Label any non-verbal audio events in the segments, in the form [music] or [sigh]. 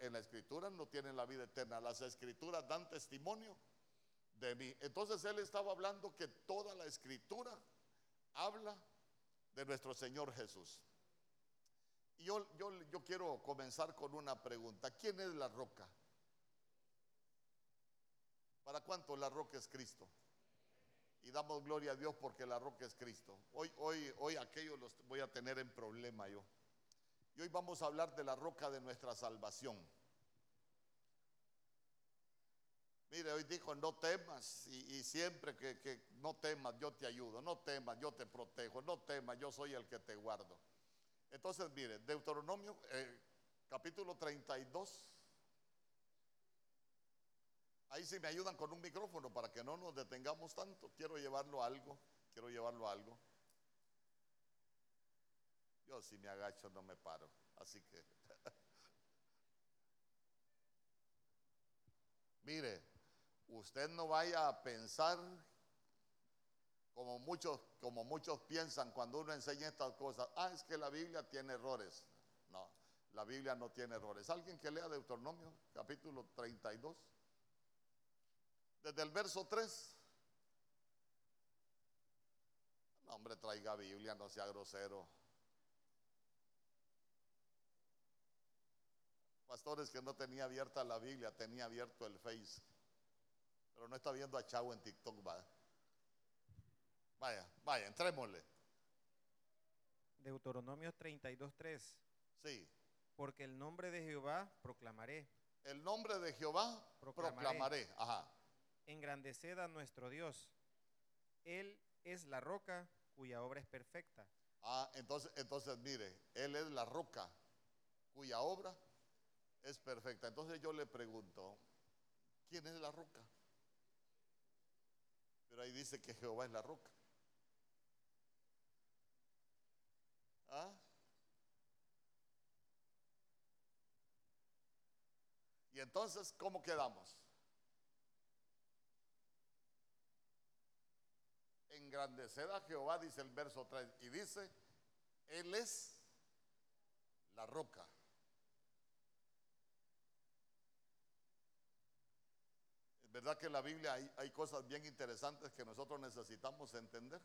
en la escritura no tienen la vida eterna. Las escrituras dan testimonio de mí. Entonces él estaba hablando que toda la escritura habla de nuestro Señor Jesús. Y yo, yo, yo quiero comenzar con una pregunta. ¿Quién es la roca? ¿Para cuánto la roca es Cristo? Y damos gloria a Dios porque la roca es Cristo. Hoy, hoy, hoy aquello los voy a tener en problema yo. Y hoy vamos a hablar de la roca de nuestra salvación. Mire, hoy dijo, no temas, y, siempre que, no temas, yo te ayudo, no temas, yo te protejo, no temas, yo soy el que te guardo. Entonces, mire, Deuteronomio eh, capítulo 32. Ahí sí me ayudan con un micrófono para que no nos detengamos tanto. Quiero llevarlo a algo, quiero llevarlo a algo. Yo si me agacho no me paro, así que... [laughs] Mire, usted no vaya a pensar como muchos, como muchos piensan cuando uno enseña estas cosas. Ah, es que la Biblia tiene errores. No, la Biblia no tiene errores. ¿Alguien que lea Deuteronomio capítulo 32? Desde el verso 3. No, hombre, traiga Biblia, no sea grosero. Pastores que no tenía abierta la Biblia, tenía abierto el Face. Pero no está viendo a Chavo en TikTok, va. Vaya, vaya, entrémosle. Deuteronomio 32.3. Sí. Porque el nombre de Jehová proclamaré. El nombre de Jehová proclamaré. Ajá. Engrandeced a nuestro Dios. Él es la roca cuya obra es perfecta. Ah, entonces, entonces mire, Él es la roca cuya obra es perfecta. Entonces yo le pregunto, ¿quién es la roca? Pero ahí dice que Jehová es la roca. ¿Ah? Y entonces, ¿cómo quedamos? Engrandecer a Jehová, dice el verso 3, y dice, Él es la roca. ¿Verdad que en la Biblia hay, cosas bien interesantes que nosotros necesitamos entender?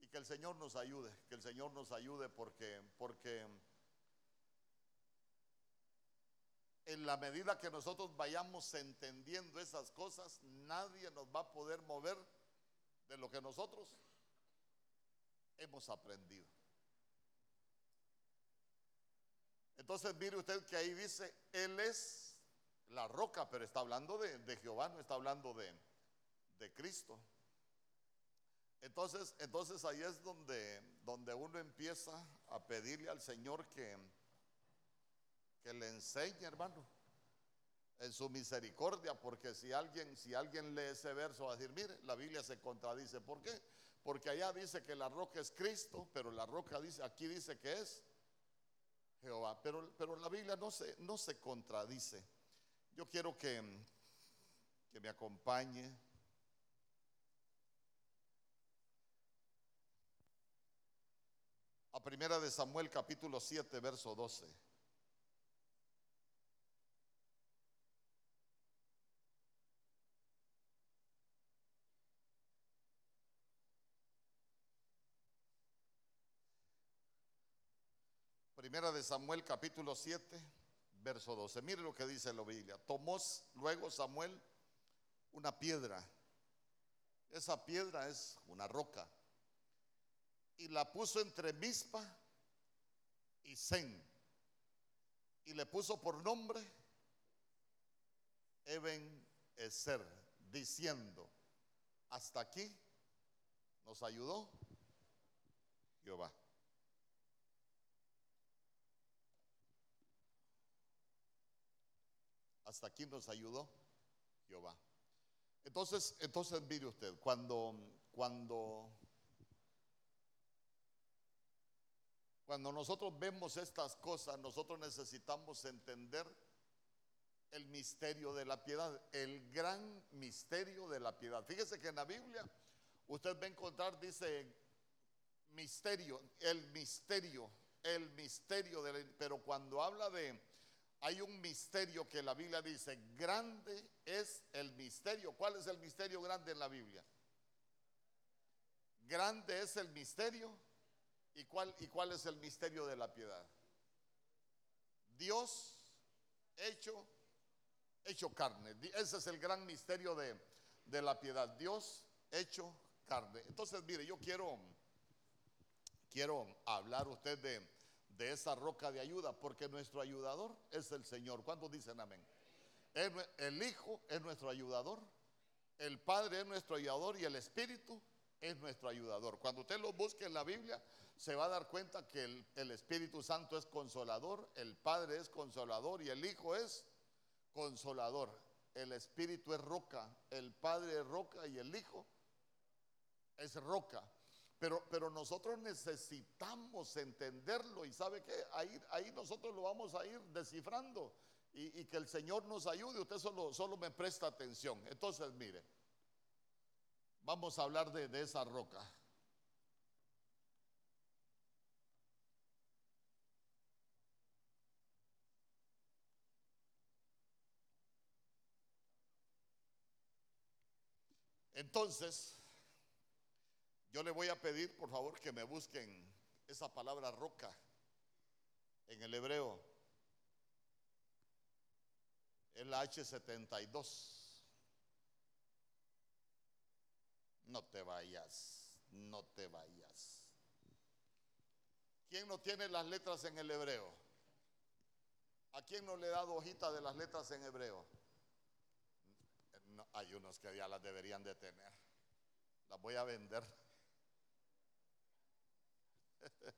Y que el Señor nos ayude, que el Señor nos ayude porque, porque en la medida que nosotros vayamos entendiendo esas cosas, nadie nos va a poder mover de lo que nosotros hemos aprendido. Entonces mire usted que ahí dice, Él es la roca, pero está hablando de, Jehová, no está hablando de, de, Cristo. Entonces, entonces ahí es donde, donde uno empieza a pedirle al Señor que, que le enseñe, hermano, en su misericordia, porque si alguien, si alguien lee ese verso va a decir, mire, la Biblia se contradice. ¿Por qué? Porque allá dice que la roca es Cristo, pero la roca dice, aquí dice que es Jehová. Pero, pero la Biblia no se, no se contradice. Yo quiero que, que me acompañe. A primera de Samuel capítulo 7, verso 12. Primera de Samuel capítulo 7 verso 12. Mire lo que dice la Biblia. Tomó luego Samuel una piedra. Esa piedra es una roca. Y la puso entre Mispa y Zen. Y le puso por nombre Eben Ezer, diciendo, hasta aquí nos ayudó Jehová. Hasta aquí nos ayudó Jehová. Entonces, entonces mire usted, cuando, cuando, cuando nosotros vemos estas cosas, nosotros necesitamos entender el misterio de la piedad, el gran misterio de la piedad. Fíjese que en la Biblia usted va a encontrar, dice, misterio, el misterio, el misterio, de pero cuando habla de hay un misterio que la Biblia dice, grande es el misterio. ¿Cuál es el misterio grande en la Biblia? Grande es el misterio. ¿Y cuál, y cuál es el misterio de la piedad? Dios hecho, hecho carne. Ese es el gran misterio de, de la piedad. Dios hecho carne. Entonces, mire, yo quiero, quiero hablar usted de, de esa roca de ayuda, porque nuestro ayudador es el Señor. ¿Cuántos dicen amén? El Hijo es nuestro ayudador, el Padre es nuestro ayudador y el Espíritu es nuestro ayudador. Cuando usted lo busque en la Biblia, se va a dar cuenta que el, el, Espíritu Santo es consolador, el Padre es consolador y el Hijo es consolador. El Espíritu es roca, el Padre es roca y el Hijo es roca. Pero, pero nosotros necesitamos entenderlo y sabe que ahí, ahí nosotros lo vamos a ir descifrando y, que el Señor nos ayude. Usted solo, solo me presta atención. Entonces, mire, vamos a hablar de esa roca. Entonces, yo le voy a pedir, por favor, que me busquen esa palabra roca en el hebreo. Es la H72. No te vayas, no te vayas. ¿Quién no tiene las letras en el hebreo? ¿A quién no le he dado hojita de las letras en hebreo? Hay unos que ya las deberían de tener. Las voy a vender. [laughs]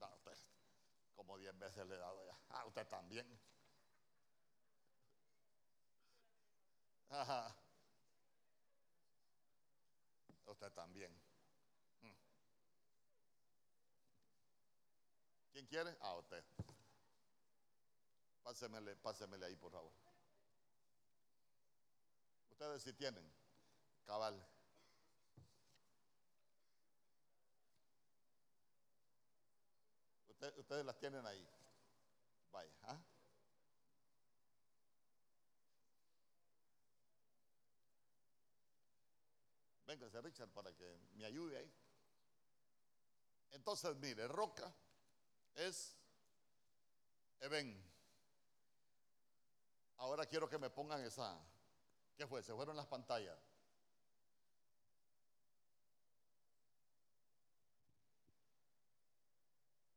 No, usted, como diez veces le he dado ya. Ah, usted también. Ajá. Usted también. Mm. ¿Quién quiere? Ah, usted. Pásemele, pásemele ahí, por favor. Ustedes si tienen. Cabal. Usted, ustedes las tienen ahí. Vaya. ¿ah? Véngase, Richard, para que me ayude ahí. Entonces, mire, roca es Eben. Ahora quiero que me pongan esa. ¿Qué fue? Se fueron las pantallas.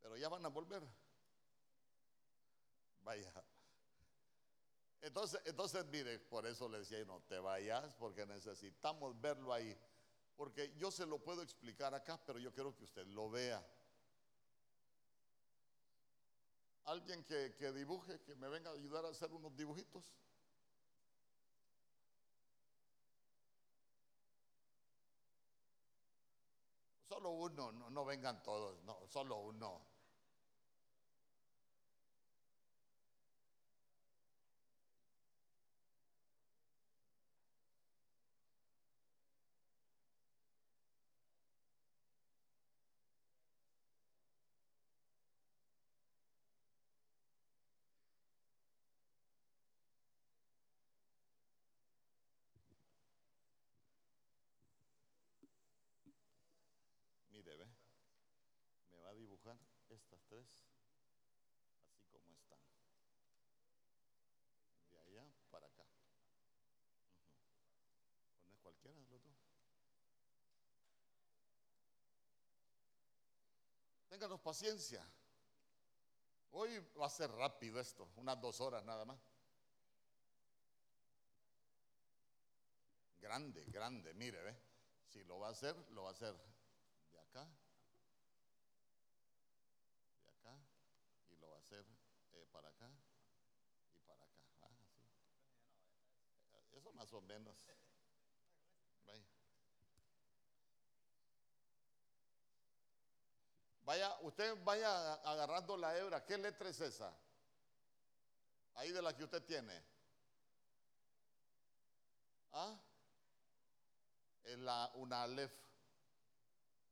Pero ya van a volver. Vaya. Entonces, entonces, mire, por eso le decía, no te vayas, porque necesitamos verlo ahí. Porque yo se lo puedo explicar acá, pero yo quiero que usted lo vea. Alguien que, que dibuje, que me venga a ayudar a hacer unos dibujitos. Solo uno, no, no vengan todos, no, solo uno. Mire, me va a dibujar estas tres así como están. De allá para acá. Ujú. Pones cualquiera de los dos. Ténganos paciencia. Hoy va a ser rápido esto, unas dos horas nada más. Grande, grande, mire, ve. Si lo va a hacer, lo va a hacer acá, de acá, y lo va a hacer eh, para acá y para acá. Ah, así. Eso más o menos. Vaya. Vaya, usted vaya agarrando la hebra. ¿Qué letra es esa? Ahí de la que usted tiene. ¿Ah? Es la, una alef.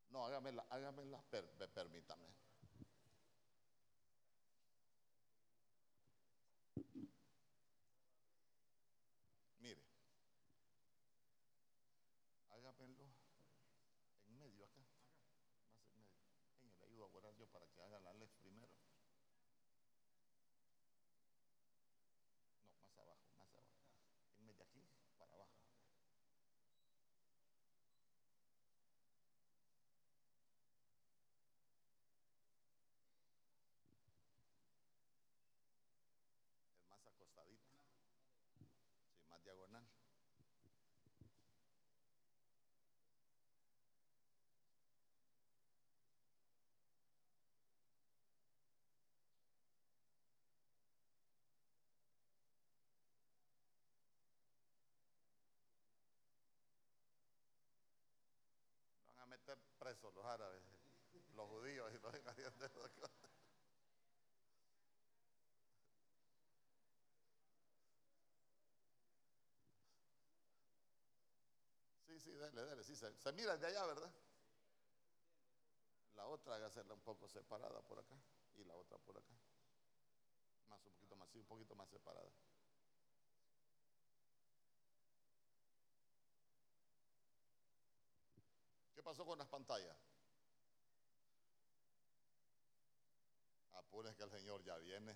No, hágamela, hágamela, per- per- permítame. Diagonal. Van a meter presos los árabes, los judíos y los [laughs] Sí, dale, dale, sí, se, mira de allá, ¿verdad? La otra hacerla un poco separada por acá y la otra por acá. Más un poquito más, sí, un poquito más separada. ¿Qué pasó con las pantallas? Apures que el Señor ya viene.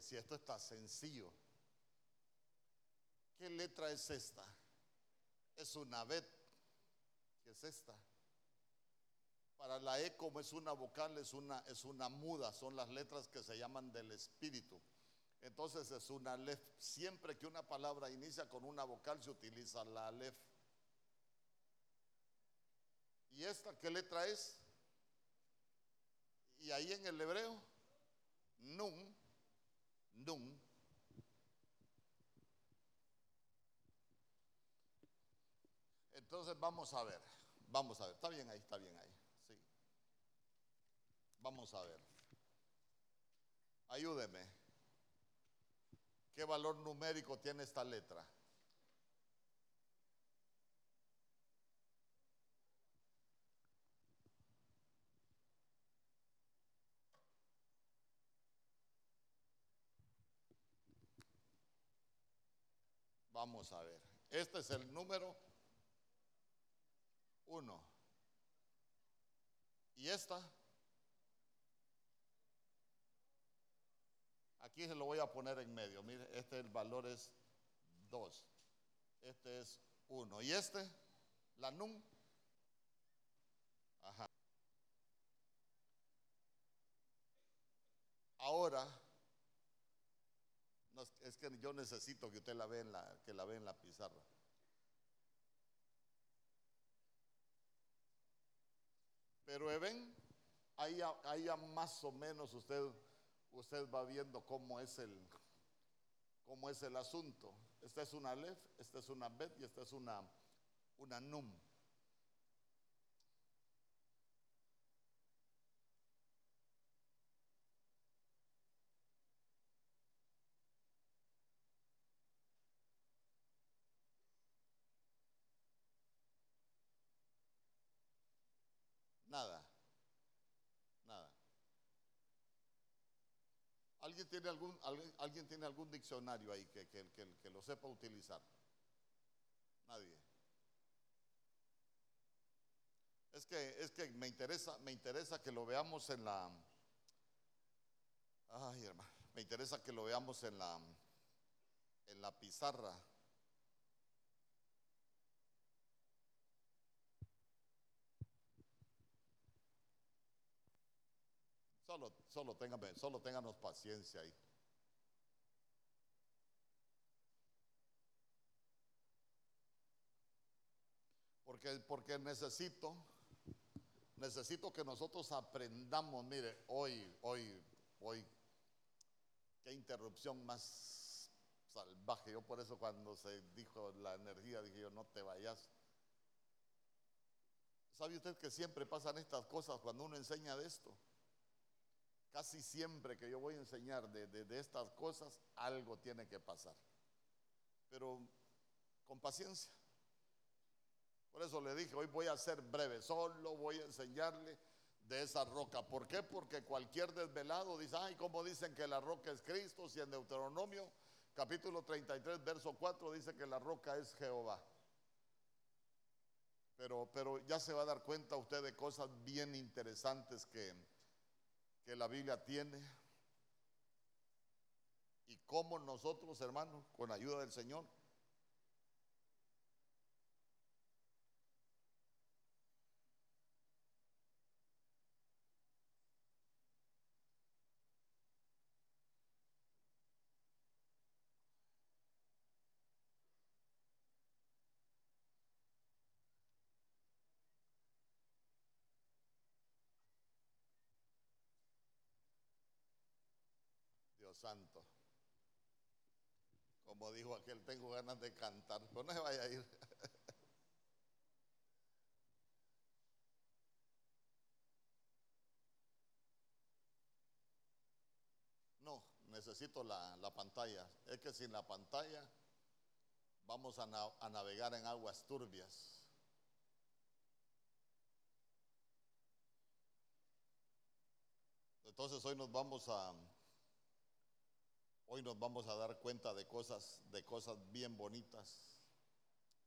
Si esto está sencillo, ¿qué letra es esta? Es una bet. ¿Qué es esta? Para la E como es una vocal, es una, es una muda, son las letras que se llaman del espíritu. Entonces es una lef. Siempre que una palabra inicia con una vocal se utiliza la lef. ¿Y esta qué letra es? Y ahí en el hebreo, nun nun. Entonces vamos a ver, vamos a ver, está bien ahí, está bien ahí, sí. Vamos a ver. Ayúdeme. ¿Qué valor numérico tiene esta letra? Vamos a ver. Este es el número uno. ¿Y esta? Aquí se lo voy a poner en medio. Mire, este el valor es 2. Este es 1. ¿Y este? La num. Ajá. Ahora es que yo necesito que usted la vea en la, que la vea en la pizarra. Pero ven, ahí, ahí más o menos usted, usted va viendo cómo es el, cómo es el asunto. Esta es una lef, esta es una bet y esta es una, una num. Nada. Nada. ¿Alguien tiene algún, diccionario ahí que, que, lo sepa utilizar? Nadie. Es que, es que me interesa, me interesa que lo veamos en la. Ay, hermano. Me interesa que lo veamos en la en la pizarra. Solo, solo, solo ténganos paciencia ahí. Porque, porque necesito, necesito que nosotros aprendamos, mire, hoy, hoy, hoy, qué interrupción más salvaje. Yo por eso cuando se dijo la energía dije yo, no te vayas. ¿Sabe usted que siempre pasan estas cosas cuando uno enseña de esto? Casi siempre que yo voy a enseñar de, estas cosas, algo tiene que pasar. Pero con paciencia, Por eso le dije, hoy voy a ser breve, solo voy a enseñarle de esa roca. ¿Por qué? Porque cualquier desvelado dice, ay, ¿cómo dicen que la roca es Cristo? Si en Deuteronomio capítulo 33, verso 4 dice que la roca es Jehová. Pero, pero ya se va a dar cuenta usted de cosas bien interesantes que, que la Biblia tiene. Y cómo nosotros, hermanos, con ayuda del Señor, Santo. Como dijo aquel, tengo ganas de cantar, pero no se vaya a ir. [laughs] No, necesito la, pantalla. Es que sin la pantalla vamos a, a navegar en aguas turbias. Entonces hoy nos vamos a, Hoy nos vamos a dar cuenta de cosas, de cosas bien bonitas.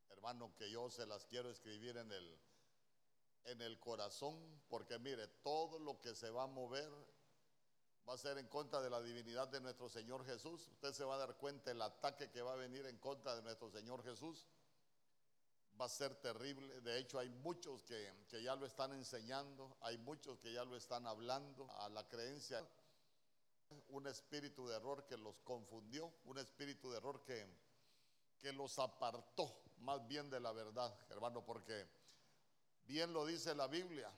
Hermano, que yo se las quiero escribir en el, en el corazón, porque mire, todo lo que se va a mover va a ser en contra de la divinidad de nuestro Señor Jesús. Usted se va a dar cuenta el ataque que va a venir en contra de nuestro Señor Jesús. Va a ser terrible. De hecho, hay muchos que, que ya lo están enseñando, hay muchos que ya lo están hablando a la creencia un espíritu de error que los confundió, un espíritu de error que, que los apartó más bien de la verdad, hermano, porque bien lo dice la Biblia,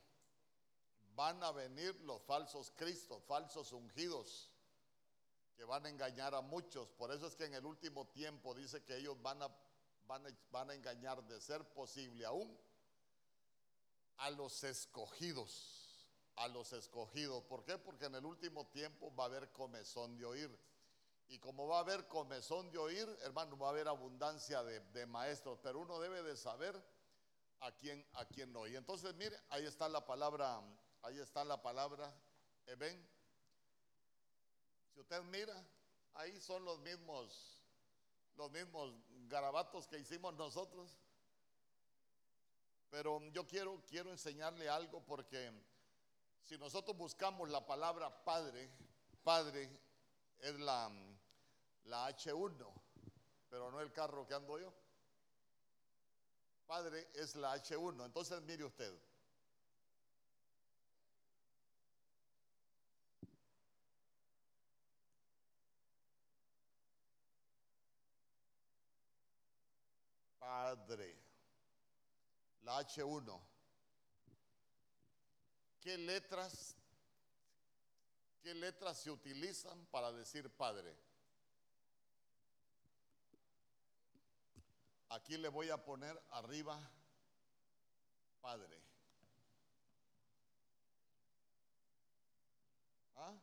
van a venir los falsos cristos, falsos ungidos, que van a engañar a muchos. Por eso es que en el último tiempo dice que ellos van a, van a, van a engañar de ser posible aún a los escogidos a los escogidos. ¿Por qué? Porque en el último tiempo va a haber comezón de oír. Y como va a haber comezón de oír, hermano, va a haber abundancia de, maestros, pero uno debe de saber a quién, a quién no. Y entonces, mire, ahí está la palabra, ahí está la palabra, ven. Si usted mira, ahí son los mismos, los mismos garabatos que hicimos nosotros. Pero yo quiero, quiero enseñarle algo porque si nosotros buscamos la palabra padre, padre es la, la H1, pero no el carro que ando yo. Padre es la H1. Entonces mire usted. Padre. La H1. ¿Qué letras, qué letras se utilizan para decir Padre? Aquí le voy a poner arriba Padre. ¿Ah?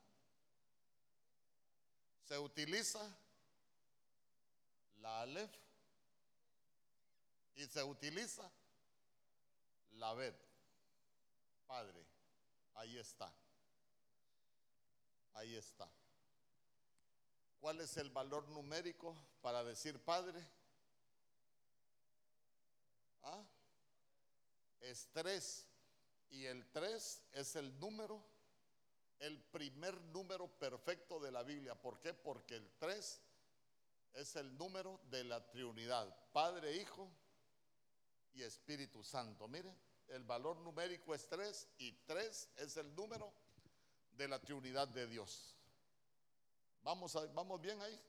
Se utiliza la Aleph y se utiliza la Bet, Padre. Ahí está. Ahí está. ¿Cuál es el valor numérico para decir Padre? ¿Ah? Es tres. Y el tres es el número, el primer número perfecto de la Biblia. ¿Por qué? Porque el tres es el número de la Trinidad. Padre, Hijo y Espíritu Santo. Miren el valor numérico es 3 y 3 es el número de la Trinidad de Dios. ¿Vamos, ¿Vamos bien ahí?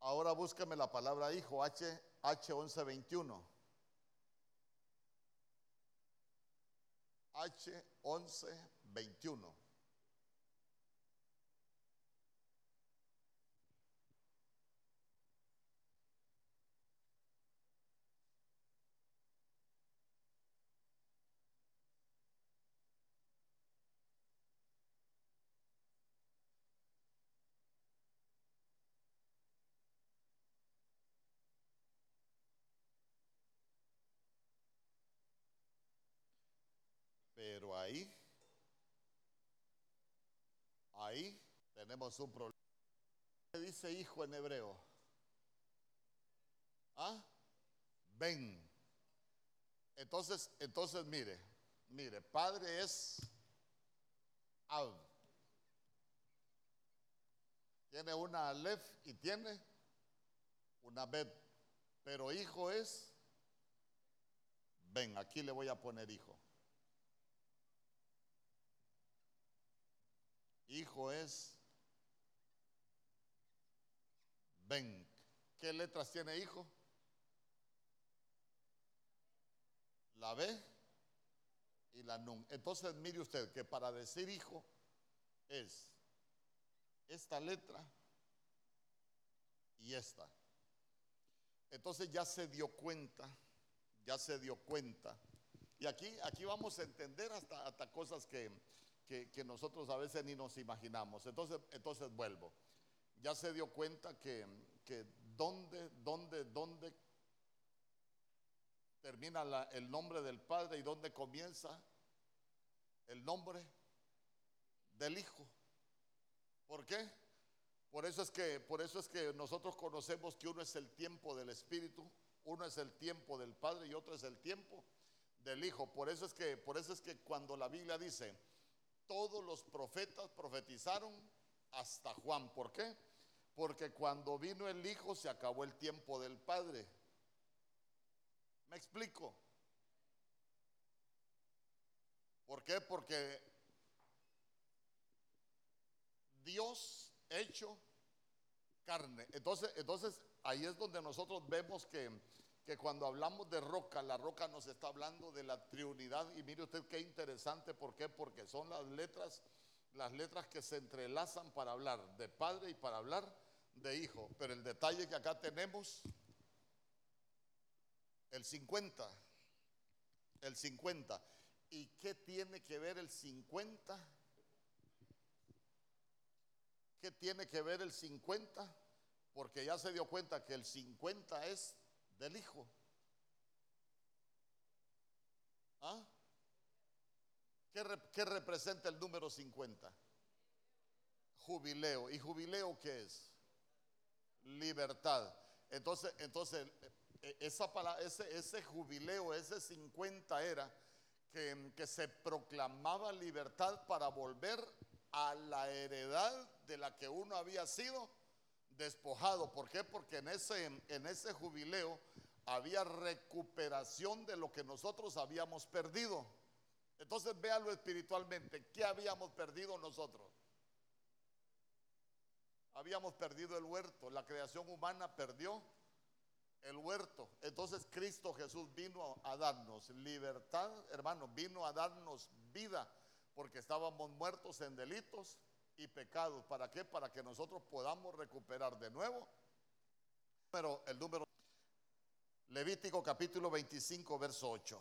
Ahora búsqueme la palabra hijo, H, H1121. H1121. Pero ahí, ahí tenemos un problema. ¿Qué dice hijo en hebreo? ¿Ah? Ven. Entonces, entonces mire, mire, padre es Ab. Tiene una Aleph y tiene una Bet. Pero hijo es, ven, aquí le voy a poner hijo. Hijo es, ven. ¿Qué letras tiene hijo? La B y la NUN. Entonces mire usted que para decir hijo es esta letra y esta. Entonces ya se dio cuenta, ya se dio cuenta. Y aquí, aquí vamos a entender hasta, hasta cosas que, que, nosotros a veces ni nos imaginamos. Entonces, entonces vuelvo. Ya se dio cuenta que, que dónde, dónde, dónde termina el nombre del Padre y dónde comienza el nombre del Hijo. ¿Por qué? Por eso es que, por eso es que nosotros conocemos que uno es el tiempo del Espíritu, uno es el tiempo del Padre y otro es el tiempo del Hijo. Por eso es que, por eso es que cuando la Biblia dice, todos los profetas profetizaron hasta Juan. ¿Por qué? Porque cuando vino el Hijo se acabó el tiempo del Padre. ¿Me explico? ¿Por qué? Porque Dios hecho carne. Entonces, entonces ahí es donde nosotros vemos que, que cuando hablamos de roca, la roca nos está hablando de la triunidad. Y mire usted qué interesante, ¿por qué? Porque son las letras, las letras que se entrelazan para hablar de padre y para hablar de hijo. Pero el detalle que acá tenemos, el 50, el 50. ¿Y qué tiene que ver el 50? ¿Qué tiene que ver el 50? Porque ya se dio cuenta que el 50 es del Hijo. ¿Ah? ¿Qué, representa el número 50? Jubileo. ¿Y jubileo qué es? Libertad. Entonces, entonces e, esa ese, ese jubileo, ese 50 era que se proclamaba libertad para volver a la heredad de la que uno había sido despojado. ¿Por qué? Porque en ese, en ese jubileo había recuperación de lo que nosotros habíamos perdido. Entonces véalo espiritualmente. ¿Qué habíamos perdido nosotros? Habíamos perdido el huerto. La creación humana perdió el huerto. Entonces Cristo Jesús vino a darnos libertad, hermano, vino a darnos vida, porque estábamos muertos en delitos y pecados. ¿Para qué? Para que nosotros podamos recuperar de nuevo. Pero el número Levítico capítulo 25, verso 8.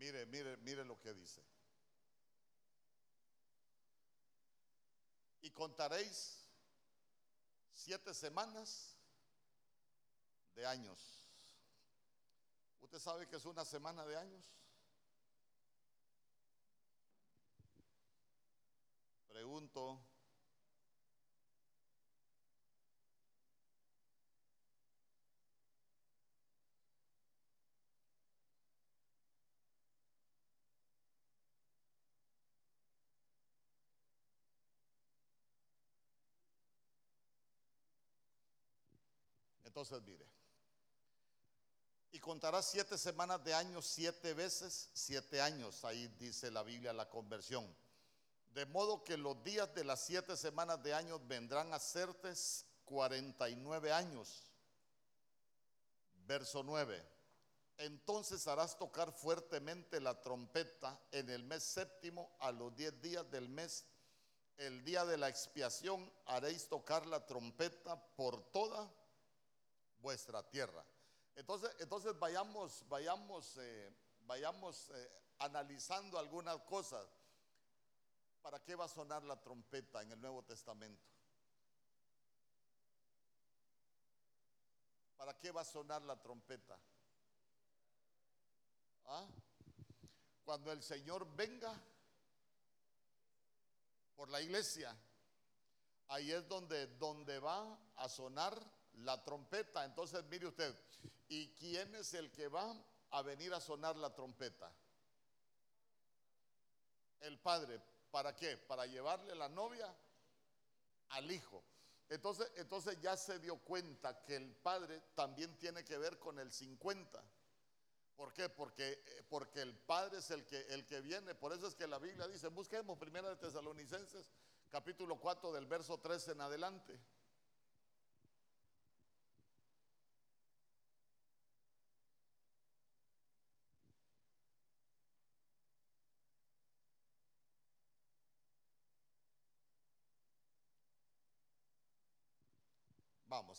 Mire, mire, mire lo que dice. Y contaréis siete semanas de años. ¿Usted sabe que es una semana de años? Pregunto, Entonces, mire. Y contará siete semanas de años, siete veces, siete años. Ahí dice la Biblia la conversión. De modo que los días de las siete semanas de años vendrán a serte 49 años. Verso 9. entonces harás tocar fuertemente la trompeta en el mes séptimo a los diez días del mes. El día de la expiación haréis tocar la trompeta por toda vuestra tierra. Entonces, entonces vayamos, vayamos, eh, vayamos eh, analizando algunas cosas. ¿Para qué va a sonar la trompeta en el Nuevo Testamento? ¿Para qué va a sonar la trompeta? ¿Ah? Cuando el Señor venga por la iglesia, ahí es donde, donde va a sonar la trompeta. Entonces, mire usted, ¿y quién es el que va a venir a sonar la trompeta? El padre. ¿Para qué? Para llevarle la novia al hijo. Entonces, entonces ya se dio cuenta que el padre también tiene que ver con el 50. ¿Por qué? Porque, eh, porque el Padre es el que, el que viene. Por eso es que la Biblia dice, busquemos primera de Tesalonicenses, capítulo 4 del verso 13 en adelante.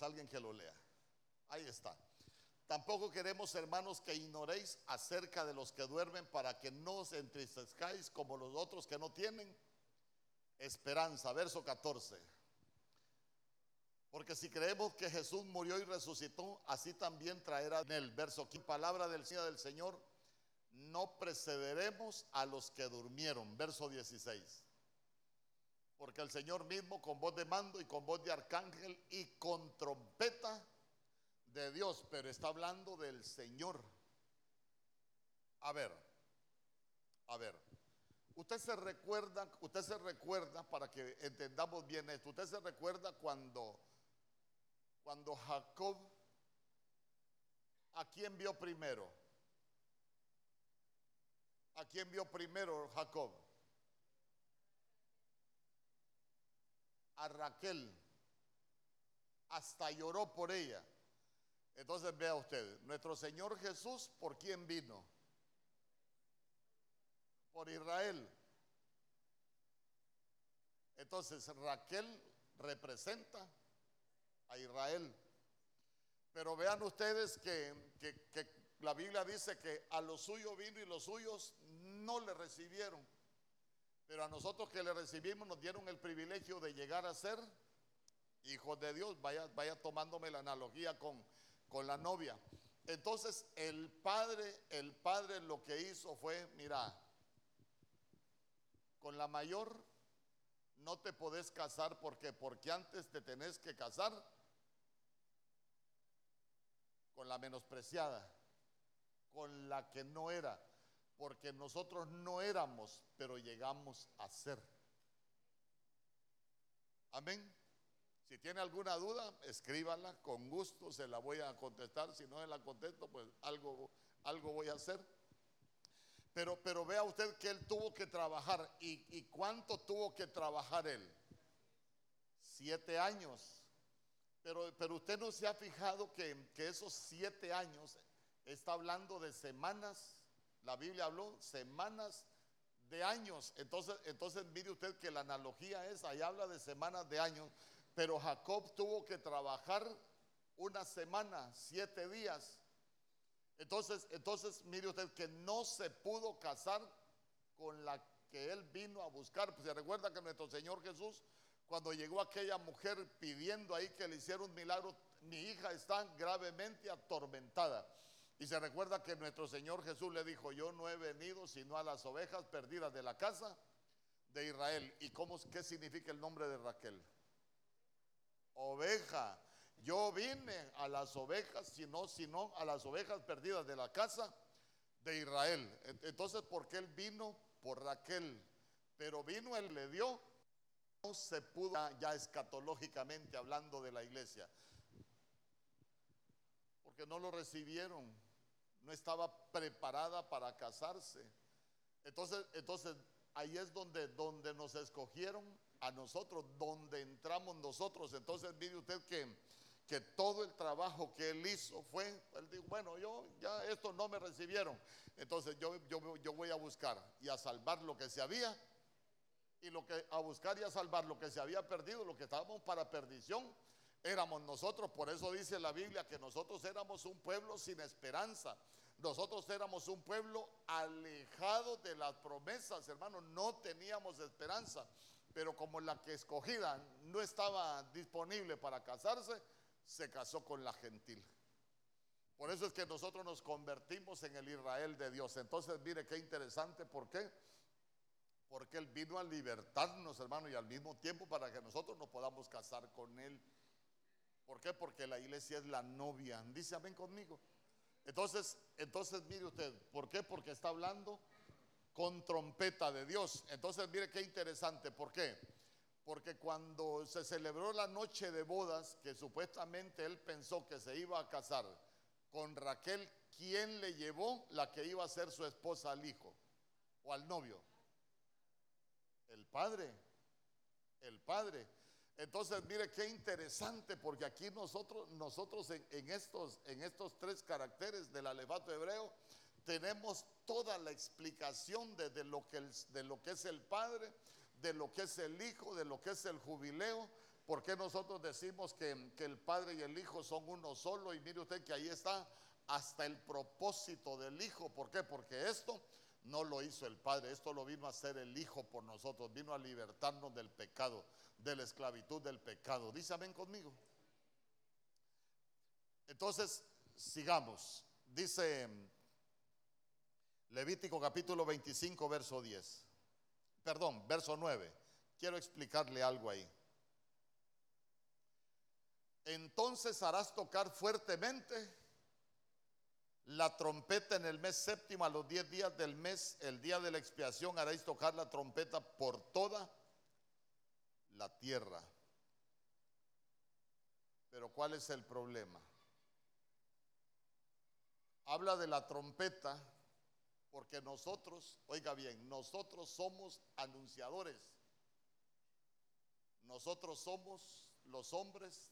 Alguien que lo lea. Ahí está. Tampoco queremos, hermanos, que ignoréis acerca de los que duermen para que no os entristezcáis como los otros que no tienen esperanza. Verso 14. Porque si creemos que Jesús murió y resucitó, así también traerá en el verso 15 palabra del Señor del Señor, no precederemos a los que durmieron. Verso 16. Porque el Señor mismo con voz de mando y con voz de arcángel y con trompeta de Dios, pero está hablando del Señor. A ver, a ver. Usted se recuerda, usted se recuerda para que entendamos bien esto. Usted se recuerda cuando cuando Jacob ¿a quién vio primero? ¿A quién vio primero Jacob? A Raquel. Hasta lloró por ella. Entonces vea usted, nuestro Señor Jesús, ¿por quién vino? Por Israel. Entonces Raquel representa a Israel. Pero vean ustedes que, la Biblia dice que a los suyos vino y los suyos no le recibieron. Pero a nosotros que le recibimos nos dieron el privilegio de llegar a ser hijos de Dios. Vaya, vaya tomándome la analogía con, con la novia. Entonces el padre, el padre lo que hizo fue, mira, con la mayor no te podés casar porque porque antes te tenés que casar con la menospreciada, con la que no era, porque nosotros no éramos, pero llegamos a ser. Amén. Si tiene alguna duda, escríbala, con gusto se la voy a contestar. Si no se la contesto, pues algo, algo voy a hacer. Pero, pero vea usted que él tuvo que trabajar. ¿Y, cuánto tuvo que trabajar él? Siete años. Pero, pero usted no se ha fijado que, que esos siete años está hablando de semanas. La Biblia habló semanas de años. Entonces, entonces mire usted que la analogía es, ahí habla de semanas de años, pero Jacob tuvo que trabajar una semana, siete días. Entonces, entonces mire usted que no se pudo casar con la que él vino a buscar. Pues se recuerda que nuestro Señor Jesús, cuando llegó aquella mujer pidiendo ahí que le hiciera un milagro, mi hija está gravemente atormentada. Y se recuerda que nuestro Señor Jesús le dijo, yo no he venido sino a las ovejas perdidas de la casa de Israel. ¿Y cómo, qué significa el nombre de Raquel? oveja. Yo vine a las ovejas, sino, sino a las ovejas perdidas de la casa de Israel. Entonces, ¿por qué él vino? Por Raquel. Pero vino, él le dio. No se pudo, ya escatológicamente hablando de la iglesia. Porque no lo recibieron. No estaba preparada para casarse. Entonces, entonces ahí es donde, donde nos escogieron a nosotros, donde entramos nosotros. Entonces mire usted que, que todo el trabajo que él hizo fue, él dijo, bueno, yo ya esto no me recibieron, entonces yo, yo, yo voy a buscar y a salvar lo que se había y lo que a buscar y a salvar lo que se había perdido, lo que estábamos para perdición, éramos nosotros. Por eso dice la Biblia que nosotros éramos un pueblo sin esperanza. Nosotros éramos un pueblo alejado de las promesas, hermanos. No teníamos esperanza. Pero como la que escogida no estaba disponible para casarse, se casó con la gentil. Por eso es que nosotros nos convertimos en el Israel de Dios. Entonces, mire qué interesante, ¿por qué? Porque Él vino a libertarnos, hermano, y al mismo tiempo para que nosotros nos podamos casar con Él. ¿Por qué? Porque la iglesia es la novia. Dice amén conmigo. Entonces, entonces mire usted, ¿por qué? Porque está hablando con trompeta de Dios. Entonces, mire qué interesante, ¿por qué? Porque cuando se celebró la noche de bodas, que supuestamente él pensó que se iba a casar con Raquel, ¿quién le llevó la que iba a ser su esposa al hijo o al novio? El padre, el padre. Entonces, mire qué interesante, porque aquí nosotros, nosotros en, estos, en estos tres caracteres del alefato hebreo, tenemos toda la explicación de, lo que de lo que es el Padre, de lo que es el Hijo, de lo que es el jubileo. Porque nosotros decimos que, que el Padre y el Hijo son uno solo? Y mire usted que ahí está hasta el propósito del Hijo. ¿Por qué? Porque esto no lo hizo el Padre, esto lo vino a hacer el Hijo por nosotros, vino a libertarnos del pecado, de la esclavitud del pecado. Dice amén conmigo. Entonces, sigamos. Dice Levítico capítulo 25, verso 10. Perdón, verso 9. Quiero explicarle algo ahí. Entonces harás tocar fuertemente la trompeta en el mes séptimo, a los diez días del mes, el día de la expiación, haréis tocar la trompeta por toda la tierra. Pero ¿cuál es el problema? Habla de la trompeta porque nosotros, oiga bien, nosotros somos anunciadores. Nosotros somos los hombres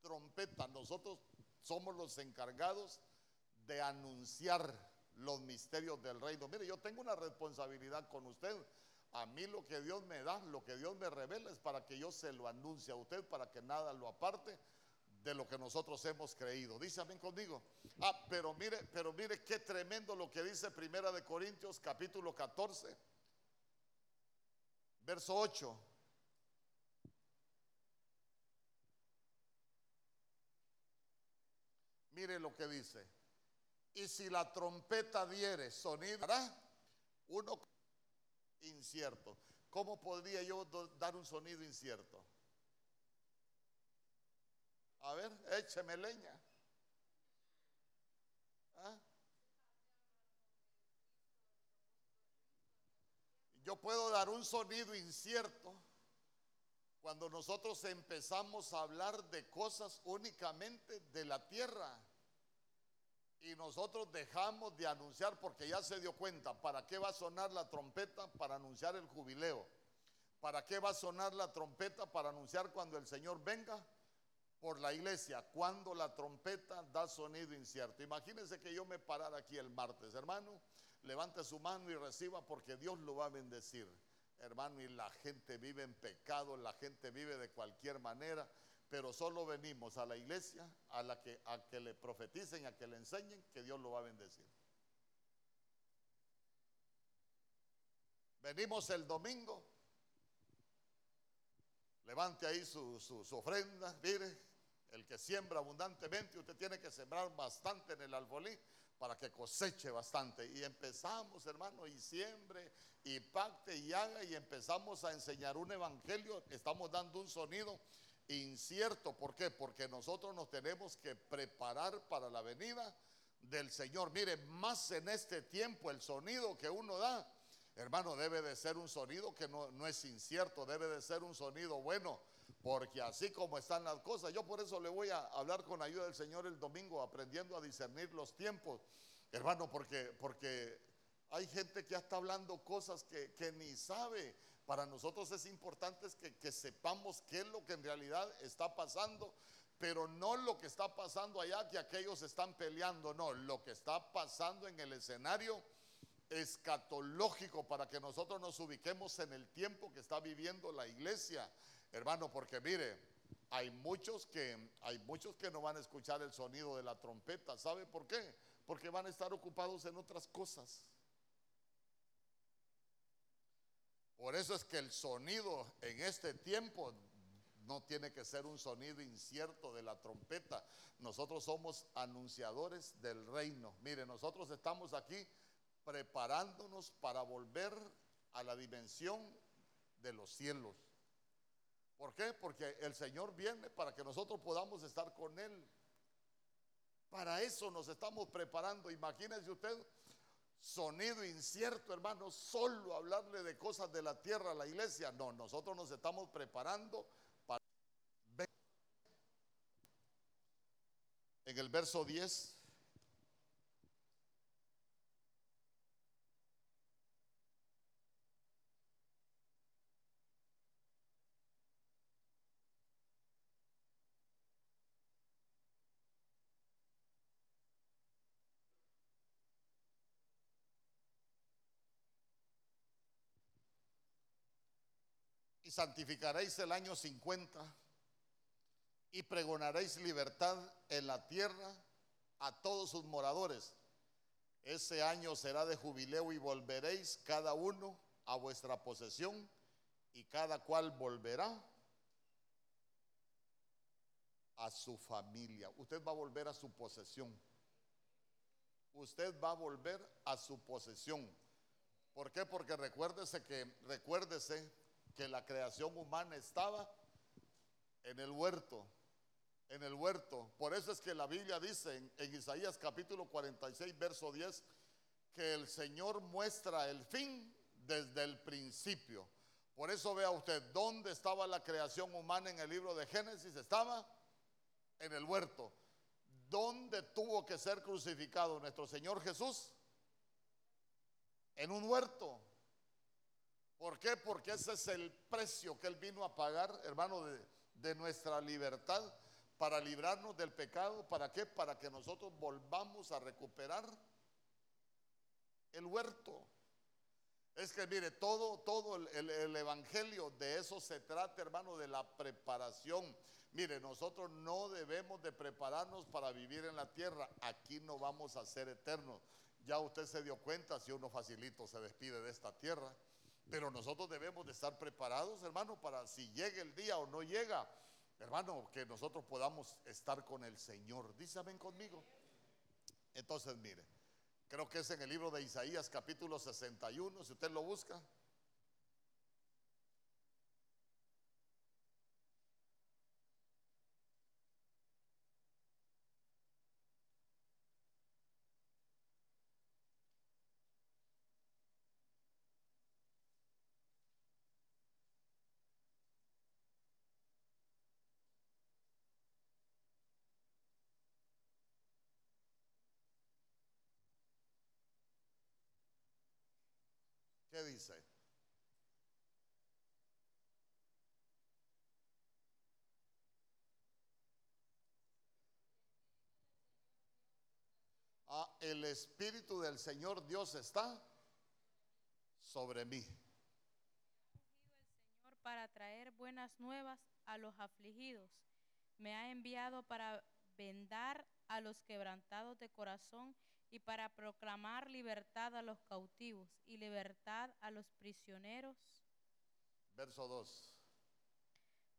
trompeta. Nosotros somos los encargados de anunciar los misterios del reino. Mire, yo tengo una responsabilidad con usted. A mí lo que Dios me da, lo que Dios me revela es para que yo se lo anuncie a usted, para que nada lo aparte de lo que nosotros hemos creído. Dice amén conmigo. Ah, pero mire, pero mire qué tremendo lo que dice Primera de Corintios capítulo 14, verso 8. Mire lo que dice. Y si la trompeta diere sonido, uno incierto. ¿Cómo podría yo dar un sonido incierto? A ver, écheme leña. ¿Ah? Yo puedo dar un sonido incierto cuando nosotros empezamos a hablar de cosas únicamente de la tierra. Y nosotros dejamos de anunciar porque ya se dio cuenta, ¿para qué va a sonar la trompeta? Para anunciar el jubileo. ¿Para qué va a sonar la trompeta? Para anunciar cuando el Señor venga por la iglesia cuando la trompeta da sonido incierto. Imagínense que yo me parara aquí el martes, hermano, levante su mano y reciba porque Dios lo va a bendecir. Hermano, y la gente vive en pecado, la gente vive de cualquier manera, pero solo venimos a la iglesia a la que a que le profeticen, a que le enseñen que Dios lo va a bendecir. Venimos el domingo, levante ahí su, su, su ofrenda, mire, el que siembra abundantemente, usted tiene que sembrar bastante en el alfolí para que coseche bastante. Y empezamos, hermano, y siembre, y pacte, y haga, y empezamos a enseñar un evangelio. Estamos dando un sonido incierto. ¿Por qué? Porque nosotros nos tenemos que preparar para la venida del Señor. Mire, más en este tiempo el sonido que uno da, hermano, debe de ser un sonido que no, no es incierto, debe de ser un sonido bueno porque así como están las cosas, yo por eso le voy a hablar con ayuda del Señor el domingo, aprendiendo a discernir los tiempos, hermano, porque, porque hay gente que ya está hablando cosas que, ni sabe. Para nosotros es importante que, sepamos qué es lo que en realidad está pasando pero no lo que está pasando allá, que aquellos están peleando, no, lo que está pasando en el escenario escatológico para que nosotros nos ubiquemos en el tiempo que está viviendo la iglesia, hermano, porque mire, hay muchos que hay muchos que no van a escuchar el sonido de la trompeta, ¿sabe por qué? Porque van a estar ocupados en otras cosas. Por eso es que el sonido en este tiempo no tiene que ser un sonido incierto de la trompeta. Nosotros somos anunciadores del reino. Mire, nosotros estamos aquí preparándonos para volver a la dimensión de los cielos. ¿Por qué? Porque el Señor viene para que nosotros podamos estar con Él. Para eso nos estamos preparando. Imagínese usted, sonido incierto, hermano, solo hablarle de cosas de la tierra a la iglesia. No, nosotros nos estamos preparando En el verso 10. Y santificaréis el año 50 y pregonaréis libertad en la tierra a todos sus moradores. Ese año será de jubileo y volveréis cada uno a vuestra posesión y cada cual volverá a su familia. Usted va a volver a su posesión. Usted va a volver a su posesión. ¿Por qué? Porque recuérdese que recuérdese que la creación humana estaba en el huerto en el huerto. Por eso es que la Biblia dice en, Isaías capítulo 46, verso 10, que el Señor muestra el fin desde el principio. Por eso vea usted, ¿dónde estaba la creación humana en el libro de Génesis? Estaba en el huerto. ¿Dónde tuvo que ser crucificado nuestro Señor Jesús? En un huerto. ¿Por qué? Porque ese es el precio que Él vino a pagar, hermano, de, nuestra libertad para librarnos del pecado. ¿Para qué? Para que nosotros volvamos a recuperar el huerto. Es que mire, todo, todo el, el, evangelio de eso se trata, hermano, de la preparación. Mire, nosotros no debemos de prepararnos para vivir en la tierra. Aquí no vamos a ser eternos. Ya usted se dio cuenta si uno facilito se despide de esta tierra. Pero nosotros debemos de estar preparados, hermano, para si llega el día o no llega hermano, que nosotros podamos estar con el Señor. Amén conmigo. Entonces, mire, creo que es en el libro de Isaías capítulo 61, si usted lo busca. Dice? Ah, el Espíritu del Señor Dios está sobre mí. El Señor para traer buenas nuevas a los afligidos. Me ha enviado para vendar a los quebrantados de corazón y para proclamar libertad a los cautivos y libertad a los prisioneros. Verso 2.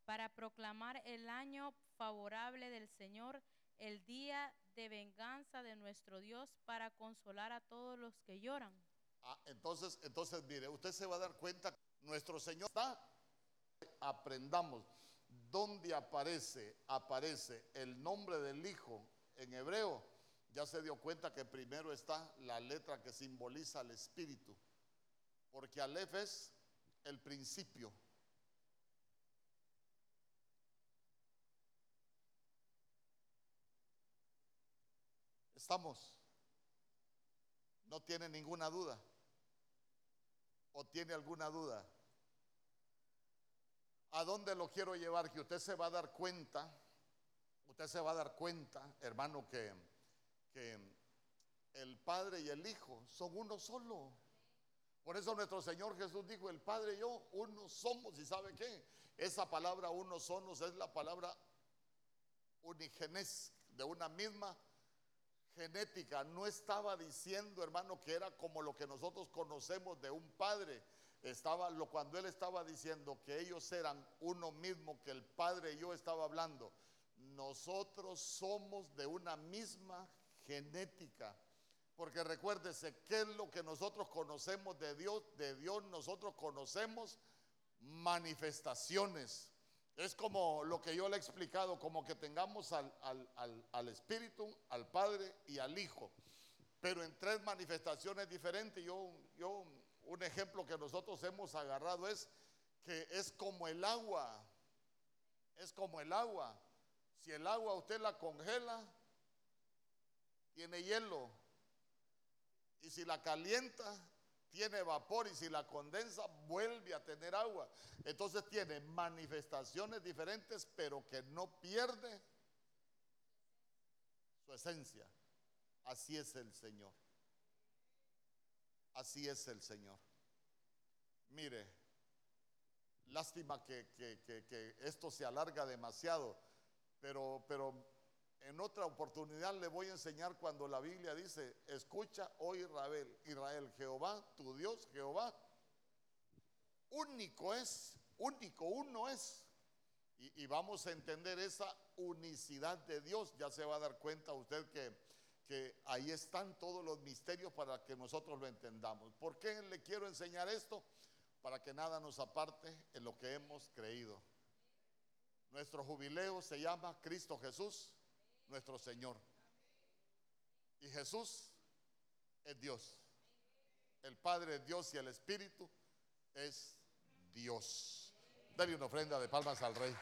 Para proclamar el año favorable del Señor, el día de venganza de nuestro Dios, para consolar a todos los que lloran. Ah, entonces, entonces mire, usted se va a dar cuenta, nuestro Señor está, aprendamos, ¿dónde aparece, aparece el nombre del Hijo en hebreo? Ya se dio cuenta que primero está la letra que simboliza el espíritu, porque Aleph es el principio. Estamos. No tiene ninguna duda. ¿O tiene alguna duda? ¿A dónde lo quiero llevar? Que usted se va a dar cuenta se va a dar cuenta, hermano, que, que el Padre y el Hijo son uno solo. Por eso nuestro Señor Jesús dijo, el Padre y yo, uno somos. ¿Y sabe qué? Esa palabra uno somos es la palabra unigenes, de una misma genética. No estaba diciendo, hermano, que era como lo que nosotros conocemos de un padre. Estaba lo cuando él estaba diciendo que ellos eran uno mismo, que el padre y yo estaba hablando. Nosotros somos de una misma genética. Porque recuérdese, ¿qué es lo que nosotros conocemos de Dios? De Dios nosotros conocemos manifestaciones. Es como lo que yo le he explicado, como que tengamos al, al, Espíritu, al Padre y al Hijo, pero en tres manifestaciones diferentes. Yo, yo, un ejemplo que nosotros hemos agarrado es que es como el agua, es como el agua. Si el agua usted la congela, tiene hielo. Y si la calienta, tiene vapor y si la condensa vuelve a tener agua. Entonces tiene manifestaciones diferentes, pero que no pierde su esencia. Así es el Señor. Así es el Señor. Mire, lástima que, que esto se alarga demasiado, pero, pero en otra oportunidad le voy a enseñar cuando la Biblia dice, escucha, oh Israel, Israel, Jehová, tu Dios, Jehová, único es, único, uno es. Y, vamos a entender esa unicidad de Dios. Ya se va a dar cuenta usted que, que ahí están todos los misterios para que nosotros lo entendamos. ¿Por qué le quiero enseñar esto? Para que nada nos aparte en lo que hemos creído. Nuestro jubileo se llama Cristo Jesús nuestro Señor. Y Jesús es Dios. El Padre es Dios y el Espíritu es Dios. Dale una ofrenda de palmas al Rey.